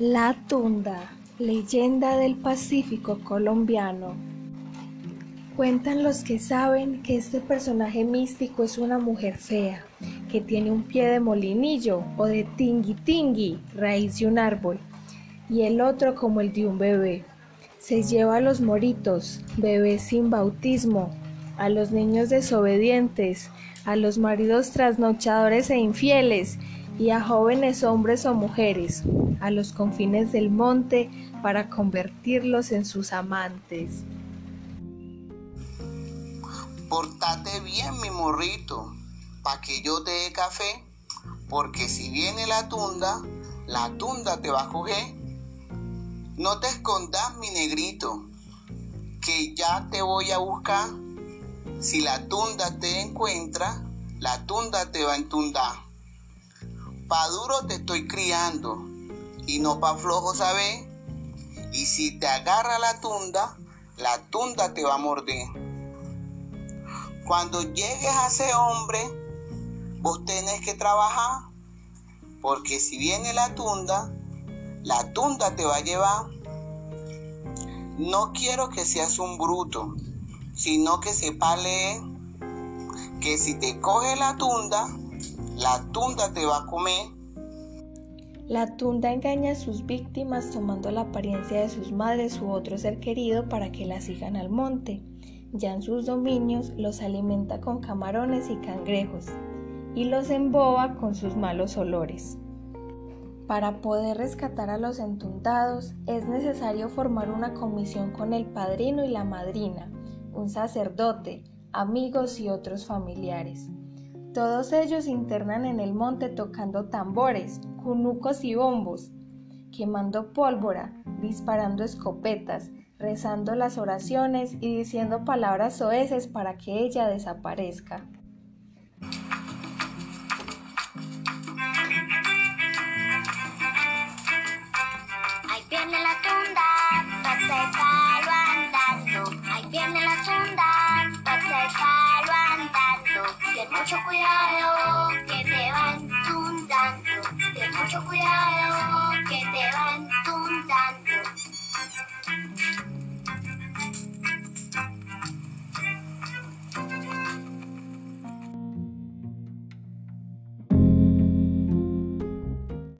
La Tunda, leyenda del Pacífico colombiano. Cuentan los que saben que este personaje místico es una mujer fea, que tiene un pie de molinillo o de tingui tingui, raíz de un árbol, y el otro como el de un bebé. Se lleva a los moritos, bebés sin bautismo, a los niños desobedientes, a los maridos trasnochadores e infieles, y a jóvenes hombres o mujeres a los confines del monte para convertirlos en sus amantes. Portate bien, mi morrito, pa' que yo te dé café, porque si viene la tunda, la tunda te va a coger. No te escondas, mi negrito, que ya te voy a buscar. Si la tunda te encuentra, la tunda te va a entundar. Pa' duro te estoy criando y no pa' flojo, ¿sabes? Y si te agarra la tunda, la tunda te va a morder. Cuando llegues a ese hombre, vos tenés que trabajar, porque si viene la tunda, la tunda te va a llevar. No quiero que seas un bruto, sino que sepa leer, que si te coge la tunda, la tunda te va a comer. La tunda engaña a sus víctimas tomando la apariencia de sus madres u otro ser querido para que la sigan al monte. Ya en sus dominios los alimenta con camarones y cangrejos y los emboba con sus malos olores. Para poder rescatar a los entundados es necesario formar una comisión con el padrino y la madrina, un sacerdote, amigos y otros familiares. Todos ellos internan en el monte tocando tambores, cunucos y bombos, quemando pólvora, disparando escopetas, rezando las oraciones y diciendo palabras soeces para que ella desaparezca. La tunda, mucho cuidado.